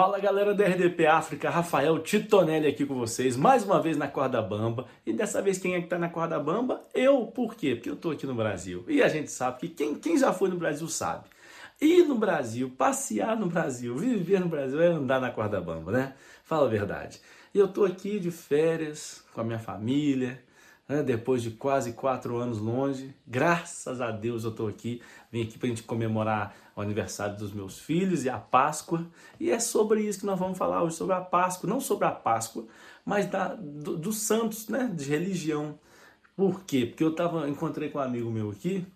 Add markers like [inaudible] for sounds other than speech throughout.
Fala galera do RDP África, Rafael Titonelli aqui com vocês, mais uma vez na corda bamba. E dessa vez quem é que tá na corda bamba? Eu. Por quê? Porque eu tô aqui no Brasil. E a gente sabe que quem, quem já foi no Brasil sabe. Ir no Brasil, passear no Brasil, viver no Brasil é andar na corda bamba, né? Fala a verdade. E eu tô aqui de férias com a minha família, né? depois de quase quatro anos longe. Graças a Deus eu estou aqui. Vim aqui para a gente comemorar o aniversário dos meus filhos e a Páscoa. E é sobre isso que nós vamos falar hoje, sobre a Páscoa. Não sobre a Páscoa, mas da, do, dos santos, né? de religião. Por quê? Porque eu tava, encontrei com um amigo meu aqui,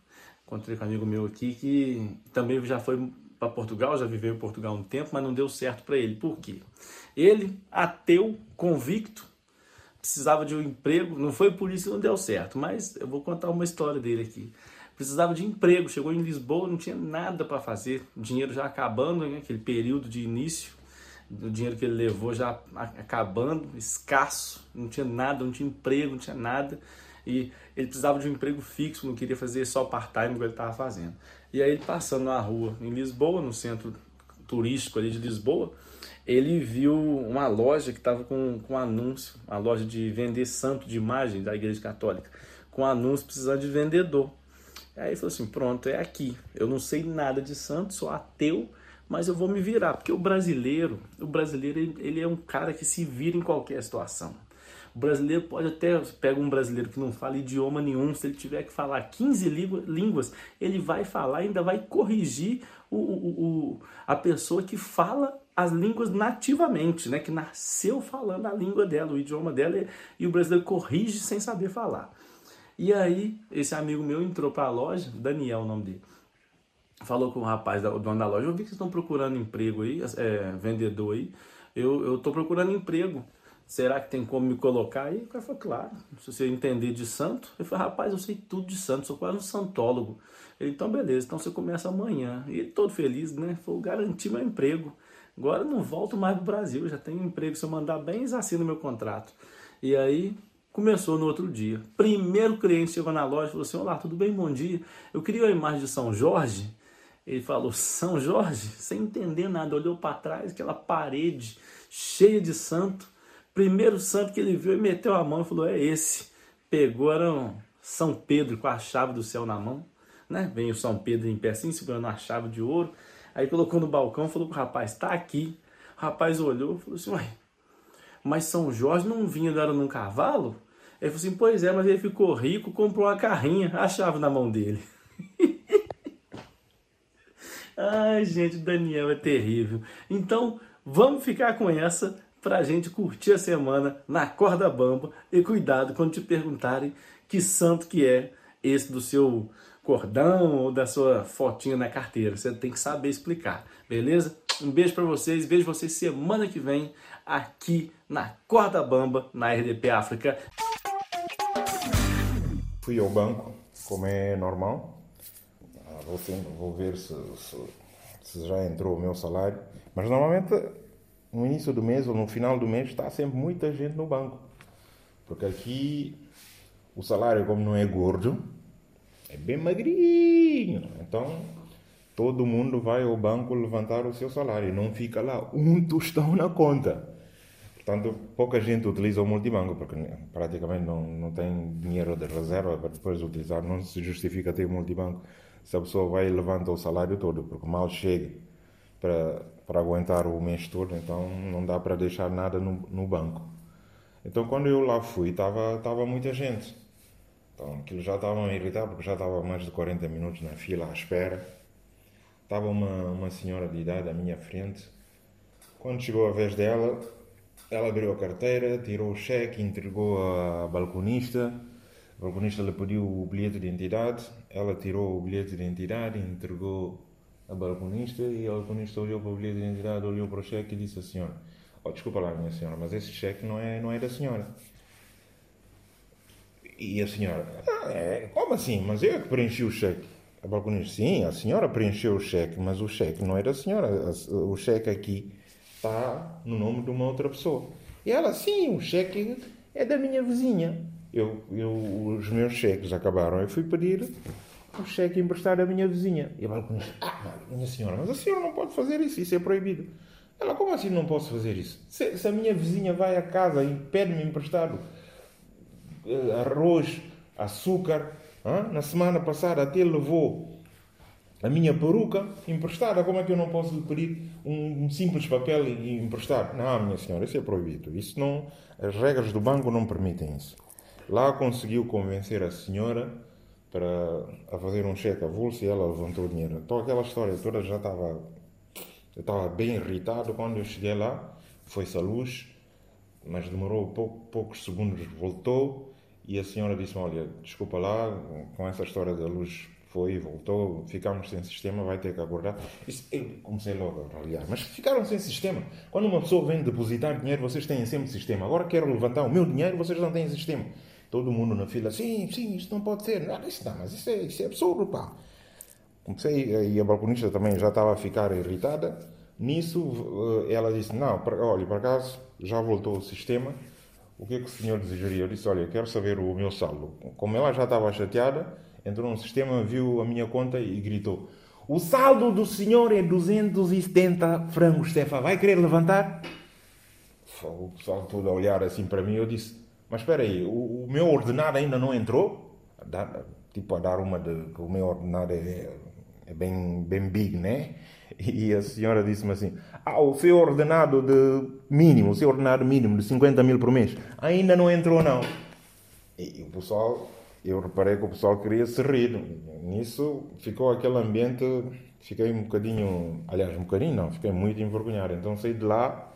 encontrei com um amigo meu aqui que também já foi para Portugal, já viveu em Portugal um tempo, mas não deu certo para ele. Por quê? Ele, ateu, convicto, precisava de um emprego, não foi por isso que não deu certo, mas eu vou contar uma história dele aqui. Precisava de emprego, chegou em Lisboa, não tinha nada para fazer, dinheiro já acabando, né, aquele período de início, o dinheiro que ele levou já acabando, escasso, não tinha nada, não tinha emprego, não tinha nada. E ele precisava de um emprego fixo, não queria fazer só part-time que ele estava fazendo. E aí ele passando na rua em Lisboa, no centro turístico ali de Lisboa, ele viu uma loja que estava com, com anúncio, uma loja de vender santo de imagem da Igreja Católica, com anúncio precisando de vendedor. Aí ele falou assim: pronto, é aqui. Eu não sei nada de santo, sou ateu, mas eu vou me virar, porque o brasileiro, o brasileiro ele é um cara que se vira em qualquer situação. O brasileiro pode até, pega um brasileiro que não fala idioma nenhum, se ele tiver que falar 15 línguas, ele vai falar, ainda vai corrigir o, o, o, a pessoa que fala as línguas nativamente, né? que nasceu falando a língua dela, o idioma dela, e o brasileiro corrige sem saber falar. E aí, esse amigo meu entrou para a loja, Daniel o nome dele, falou com o rapaz, o dono da loja, eu vi que vocês estão procurando emprego aí, é, vendedor aí, eu estou procurando emprego, será que tem como me colocar aí? O cara falou, claro, se você entender de santo. Eu falei, rapaz, eu sei tudo de santo, sou quase um santólogo. Ele, então beleza, então você começa amanhã. E ele todo feliz, né? Falou, garanti meu emprego. Agora não volto mais pro Brasil, já tenho emprego, se eu mandar bem, eles assinam meu contrato. E aí começou no outro dia. Primeiro cliente chegou na loja e falou assim: Olá, tudo bem? Bom dia. Eu queria a imagem de São Jorge. Ele falou: São Jorge? Sem entender nada, olhou para trás, aquela parede cheia de santo. Primeiro santo que ele viu, ele meteu a mão e falou: É esse. Pegou, era um São Pedro com a chave do céu na mão. Né? Vem o São Pedro em pé assim, segurando a chave de ouro. Aí colocou no balcão, falou pro rapaz, tá aqui. O rapaz olhou e falou assim, uai, mas São Jorge não vinha andando num cavalo? Ele falou assim, pois é, mas ele ficou rico, comprou uma carrinha, a chave na mão dele. [laughs] Ai, gente, Daniel é terrível. Então, vamos ficar com essa pra gente curtir a semana na corda bamba. E cuidado quando te perguntarem que santo que é esse do seu cordão ou da sua fotinha na carteira. Você tem que saber explicar, beleza? Um beijo para vocês, vejo vocês semana que vem aqui na Corda Bamba, na RDP África. Fui ao banco, como é normal. Ah, vou, vou ver se, se, se já entrou o meu salário. Mas normalmente no início do mês ou no final do mês está sempre muita gente no banco. Porque aqui o salário, como não é gordo, é bem magrinho. Então, todo mundo vai ao banco levantar o seu salário. Não fica lá um tostão na conta. Portanto, pouca gente utiliza o multibanco, porque praticamente não, não tem dinheiro de reserva para depois utilizar. Não se justifica ter multibanco se a pessoa vai e levanta o salário todo, porque mal chega para, para aguentar o mês todo, então não dá para deixar nada no, no banco. Então, quando eu lá fui, estava tava muita gente. Então aquilo já estava a irritar porque já estava mais de 40 minutos na fila à espera. Estava uma, uma senhora de idade à minha frente. Quando chegou a vez dela, ela abriu a carteira, tirou o cheque, entregou à balconista. A balconista lhe pediu o bilhete de identidade. Ela tirou o bilhete de identidade, entregou a balconista e a balconista olhou para o bilhete de identidade, olhou para o cheque e disse à senhora: oh, Desculpa lá, minha senhora, mas esse cheque não é, não é da senhora. E a senhora, ah, é, como assim? Mas eu é que preenchi o cheque. A balconista, sim, a senhora preencheu o cheque, mas o cheque não é da senhora. O cheque aqui está no nome de uma outra pessoa. E ela, sim, o cheque é da minha vizinha. Eu, eu, os meus cheques acabaram. Eu fui pedir o cheque emprestado à minha vizinha. E a balconista, ah, minha senhora, mas a senhora não pode fazer isso, isso é proibido. Ela, como assim não posso fazer isso? Se, se a minha vizinha vai a casa e pede-me emprestado arroz, açúcar, hein? na semana passada até levou a minha peruca emprestada, como é que eu não posso lhe pedir um, um simples papel e, emprestar? Não, minha senhora, isso é proibido. Isso não, as regras do banco não permitem isso. Lá conseguiu convencer a senhora para a fazer um cheque avulso e ela levantou o dinheiro. Então aquela história toda já estava eu estava bem irritado quando eu cheguei lá, foi-se a luz, mas demorou pouco, poucos segundos, voltou e a senhora disse olha, desculpa lá, com essa história da luz foi e voltou, ficámos sem sistema, vai ter que aguardar. Isso, eu comecei logo a olhar, mas ficaram sem sistema. Quando uma pessoa vem depositar dinheiro, vocês têm sempre sistema. Agora quero levantar o meu dinheiro, vocês não têm sistema. Todo mundo na fila, sim, sim, isto não pode ser. Não, isso não, mas isso é, isso é absurdo, pá. Comecei, e a balconista também já estava a ficar irritada. Nisso, eh, ela disse, não, olha, por acaso, já voltou o sistema, o que é que o senhor desejaria? Eu disse, olha, quero saber o meu saldo. Como ela já estava chateada, entrou no sistema, viu a minha conta e gritou: O saldo do senhor é 270 frangos, Stefa. Vai querer levantar? O pessoal todo a olhar assim para mim. Eu disse: Mas espera aí, o, o meu ordenado ainda não entrou? tipo, a dar uma de que o meu ordenado é, é bem, bem big, né? E a senhora disse-me assim: Ah, o seu ordenado de mínimo, o seu ordenado mínimo de 50 mil por mês, ainda não entrou, não. E o pessoal eu reparei que o pessoal queria se rir. Nisso ficou aquele ambiente, fiquei um bocadinho, aliás, um bocadinho não, fiquei muito envergonhado. Então saí de lá,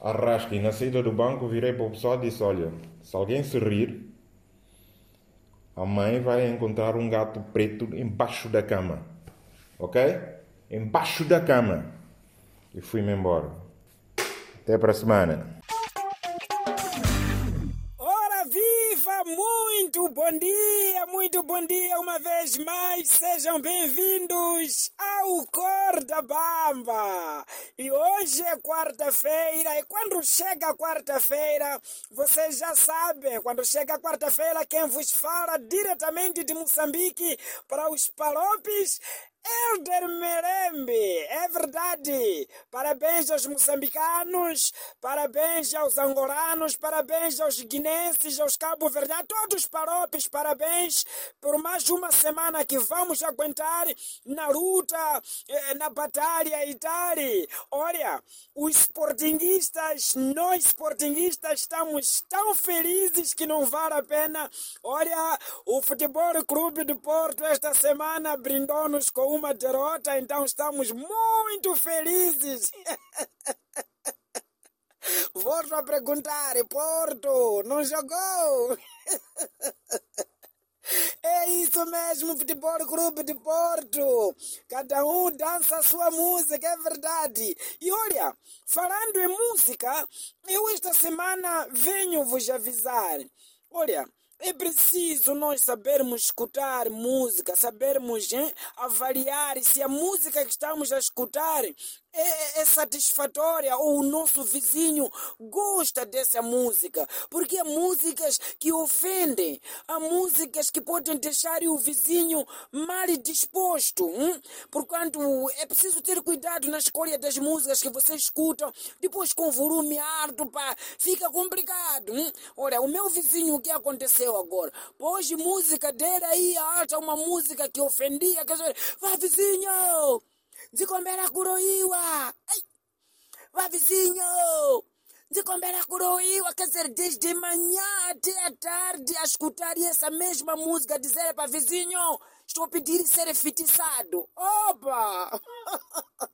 arrasca e na saída do banco virei para o pessoal e disse: Olha, se alguém se rir, a mãe vai encontrar um gato preto embaixo da cama. Ok? Embaixo da cama. E fui-me embora. Até para a semana. Muito bom dia, muito bom dia uma vez mais. Sejam bem-vindos ao Corda Bamba. E hoje é quarta-feira e quando chega quarta-feira, vocês já sabem, quando chega quarta-feira, quem vos fala diretamente de Moçambique para os palopes Elder Merembe, é verdade. Parabéns aos moçambicanos, parabéns aos angolanos, parabéns aos guinenses, aos cabo-verdianos, todos os parópios, parabéns por mais uma semana que vamos aguentar na luta, eh, na batalha e tal. Olha, os sportinguistas, nós sportinguistas estamos tão felizes que não vale a pena. Olha, o Futebol Clube do Porto esta semana brindou-nos com uma derrota, então estamos muito felizes. [laughs] Volto a perguntar, Porto, não jogou? [laughs] É isso mesmo, Futebol Clube de Porto. Cada um dança a sua música, é verdade. E olha, falando em música, eu esta semana venho vos avisar. Olha, é preciso nós sabermos escutar música, sabermos hein, avaliar. Se a música que estamos a escutar é, é, satisfatória ou o nosso vizinho gosta dessa música. Porque há músicas que ofendem, há músicas que podem deixar o vizinho mal disposto. Hum? Portanto, é preciso ter cuidado na escolha das músicas que vocês escutam. Depois, com volume alto, pá, fica complicado. Hum? Olha, o meu vizinho, o que aconteceu agora? Pôs música dele aí alta, uma música que ofendia. Que... Vá, vizinho! Nzikombera kuroiwa. Ai! Vá, vizinho! Nzikombera kuroiwa. Quer dizer, desde manhã até a tarde a escutar essa mesma música, dizer para vizinho, estou a pedir ser fitiçado. Opa! [laughs]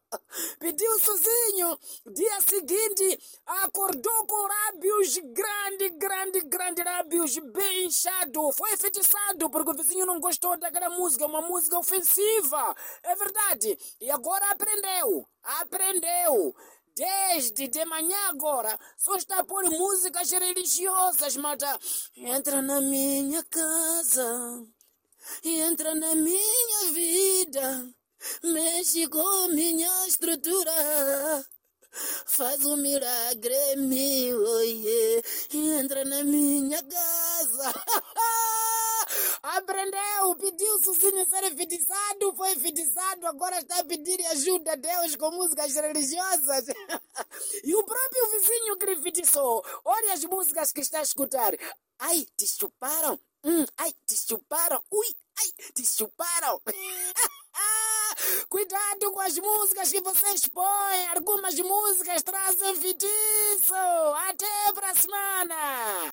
Pediu sozinho. Dia seguinte, acordou com lábios grande, grande, grande, lábios bem inchados. Foi enfeitiçado porque o vizinho não gostou daquela música, uma música ofensiva. É verdade. E agora aprendeu. Aprendeu. Desde de manhã agora, só está a pôr músicas religiosas, mata. Entra na minha casa, entra na minha vida mexe com minha estrutura. Faz um milagre meu, oh yeah. entra na minha casa. [laughs] aprendeu, pediu sozinho ser enfeitiçado, foi enfeitiçado, agora está a pedir ajuda a Deus com músicas religiosas. [laughs] e o próprio vizinho que lhe olha as músicas que está a escutar. Ai, te chuparam? Hum, ai, te chuparam? Ui, ai, te chuparam? [laughs] Cuidado com as músicas que vocês põem. Algumas músicas trazem feitiço. Até pra semana.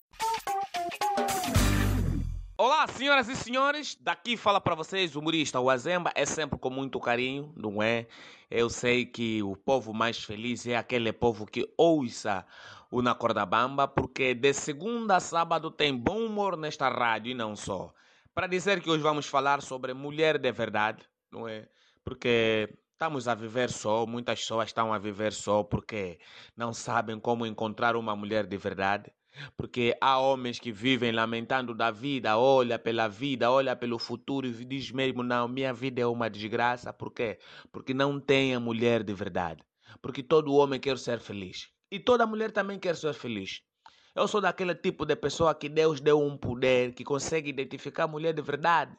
Olá, senhoras e senhores. Daqui fala para vocês o humorista o Azemba. É sempre com muito carinho, não é? Eu sei que o povo mais feliz é aquele povo que ouça o Na Corda Bamba, porque de segunda a sábado tem bom humor nesta rádio e não só. Para dizer que hoje vamos falar sobre mulher de verdade, não é? Porque estamos a viver só, muitas pessoas estão a viver só porque não sabem como encontrar uma mulher de verdade. Porque há homens que vivem lamentando da vida, olha pela vida, olha pelo futuro e diz mesmo, não, minha vida é uma desgraça. Por quê? Porque não tem a mulher de verdade. Porque todo homem quer ser feliz. E toda mulher também quer ser feliz. Eu sou daquele tipo de pessoa que Deus deu um poder que consegue identificar a mulher de verdade.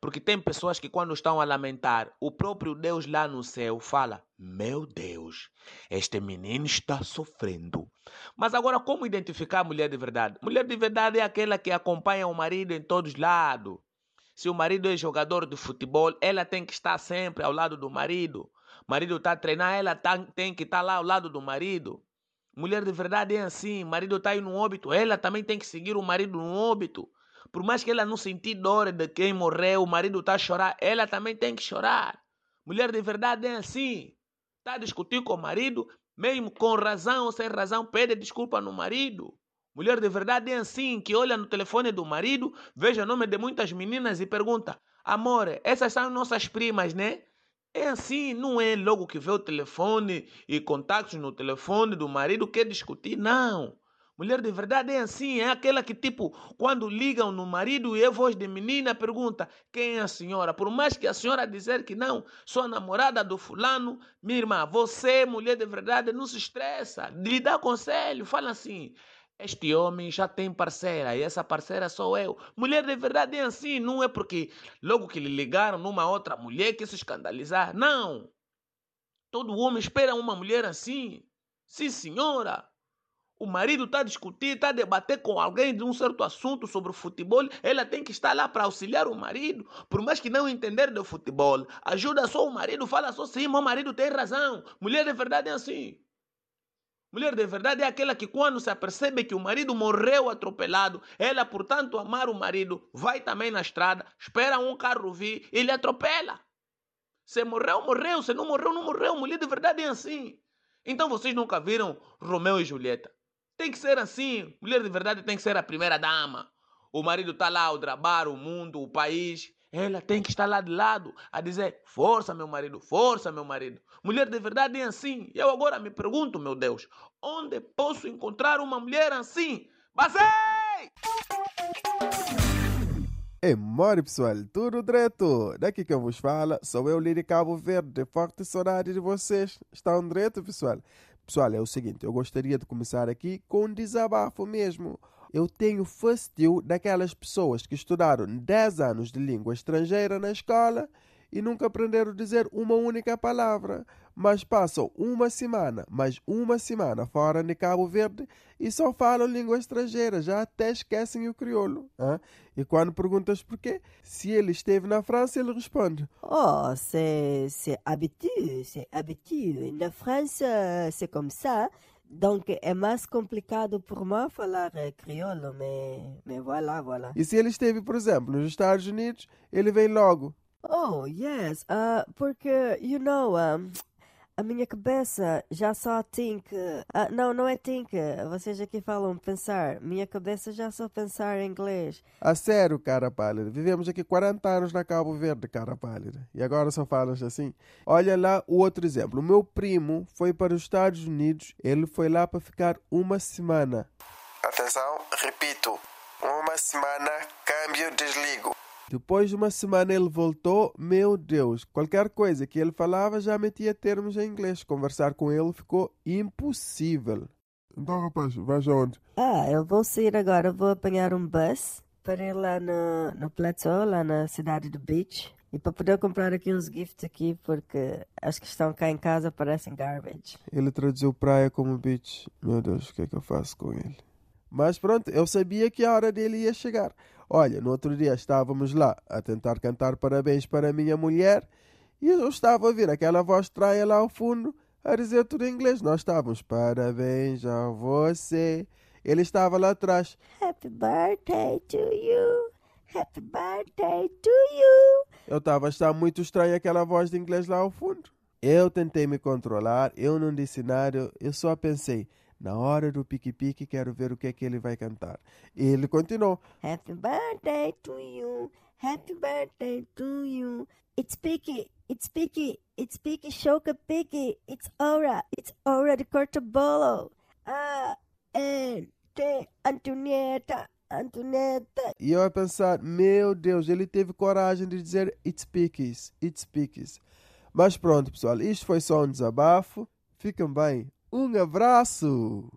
Porque tem pessoas que, quando estão a lamentar, o próprio Deus lá no céu fala: Meu Deus, este menino está sofrendo. Mas agora, como identificar a mulher de verdade? Mulher de verdade é aquela que acompanha o marido em todos os lados. Se o marido é jogador de futebol, ela tem que estar sempre ao lado do marido. O marido está a treinar, ela tá, tem que estar lá ao lado do marido. Mulher de verdade é assim: marido está aí no óbito, ela também tem que seguir o marido no óbito. Por mais que ela não sentir dor de quem morreu, o marido está a chorar, ela também tem que chorar. Mulher de verdade é assim. Está a discutir com o marido, mesmo com razão ou sem razão, pede desculpa no marido. Mulher de verdade é assim, que olha no telefone do marido, veja o nome de muitas meninas e pergunta: Amor, essas são nossas primas, né? É assim, não é logo que vê o telefone e contatos no telefone do marido quer discutir, não. Mulher de verdade é assim, é aquela que, tipo, quando ligam no marido e é voz de menina, pergunta quem é a senhora. Por mais que a senhora dizer que não, sou a namorada do fulano, minha irmã, você, mulher de verdade, não se estressa, lhe dá conselho, fala assim. Este homem já tem parceira e essa parceira sou eu. Mulher de verdade é assim, não é porque logo que lhe ligaram numa outra mulher que se escandalizar. Não! Todo homem espera uma mulher assim. Sim, senhora. O marido está a discutir, está a debater com alguém de um certo assunto sobre o futebol, ela tem que estar lá para auxiliar o marido. Por mais que não entender do futebol, ajuda só o marido, fala só sim, meu marido tem razão. Mulher de verdade é assim. Mulher de verdade é aquela que, quando se apercebe que o marido morreu atropelado, ela, por tanto amar o marido, vai também na estrada, espera um carro vir e lhe atropela. Se morreu, morreu. Se não morreu, não morreu. Mulher de verdade é assim. Então vocês nunca viram Romeu e Julieta? Tem que ser assim. Mulher de verdade tem que ser a primeira dama. O marido está lá ao trabalho, o mundo, o país. Ela tem que estar lá de lado a dizer: Força, meu marido, força, meu marido. Mulher de verdade é assim. Eu agora me pergunto, meu Deus, onde posso encontrar uma mulher assim? Basei! É mori pessoal, tudo direto? Daqui que eu vos falo, sou eu, Liri Cabo Verde. Forte saudade de vocês. Estão direto, pessoal? Pessoal, é o seguinte, eu gostaria de começar aqui com um desabafo mesmo. Eu tenho fastio daquelas pessoas que estudaram 10 anos de língua estrangeira na escola e nunca aprenderam a dizer uma única palavra, mas passam uma semana, mais uma semana fora de Cabo Verde e só falam língua estrangeira, já até esquecem o crioulo. Hein? E quando perguntas porquê, se ele esteve na França, ele responde: Oh, c'est, habitué, c'est habitué. Na França, c'est comme ça. Donc, é mais complicado por moi falar crioulo, mas, mas voilà, voilà. E se ele esteve, por exemplo, nos Estados Unidos, ele vem logo. Oh, yes, uh, porque, you know, um, a minha cabeça já só tem que. Uh, não, não é tem que. Vocês aqui falam pensar. Minha cabeça já só pensar em inglês. A sério, cara pálida. Vivemos aqui 40 anos na Cabo Verde, cara pálida. E agora só falas assim. Olha lá o outro exemplo. O meu primo foi para os Estados Unidos. Ele foi lá para ficar uma semana. Atenção, repito. Uma semana, câmbio, desligo. Depois de uma semana ele voltou, meu Deus, qualquer coisa que ele falava já metia termos em inglês. Conversar com ele ficou impossível. Então, rapaz, vais aonde? Ah, eu vou sair agora, vou apanhar um bus para ir lá no, no Plateau, lá na cidade do Beach. E para poder comprar aqui uns gifts aqui, porque as que estão cá em casa parecem garbage. Ele traduziu praia como beach. Meu Deus, o que é que eu faço com ele? Mas pronto, eu sabia que a hora dele ia chegar. Olha, no outro dia estávamos lá a tentar cantar parabéns para a minha mulher e eu estava a ouvir aquela voz estranha lá ao fundo a dizer tudo em inglês. Nós estávamos parabéns a você. Ele estava lá atrás. Happy birthday to you. Happy birthday to you. Eu estava a achar muito estranho aquela voz de inglês lá ao fundo. Eu tentei me controlar, eu não disse nada, eu só pensei, na hora do pique-pique quero ver o que é que ele vai cantar. E ele continuou. Happy birthday to you. Happy birthday to you. It's picky. It's picky. It's picky. Choca picky. It's aura. It's aura de Cortabolo. Ah, and Antonieta. Antonieta. E eu a pensar, meu Deus, ele teve coragem de dizer it's pickies, it's pickies. Mas pronto, pessoal, isto foi só um desabafo. Fiquem bem. Um abraço!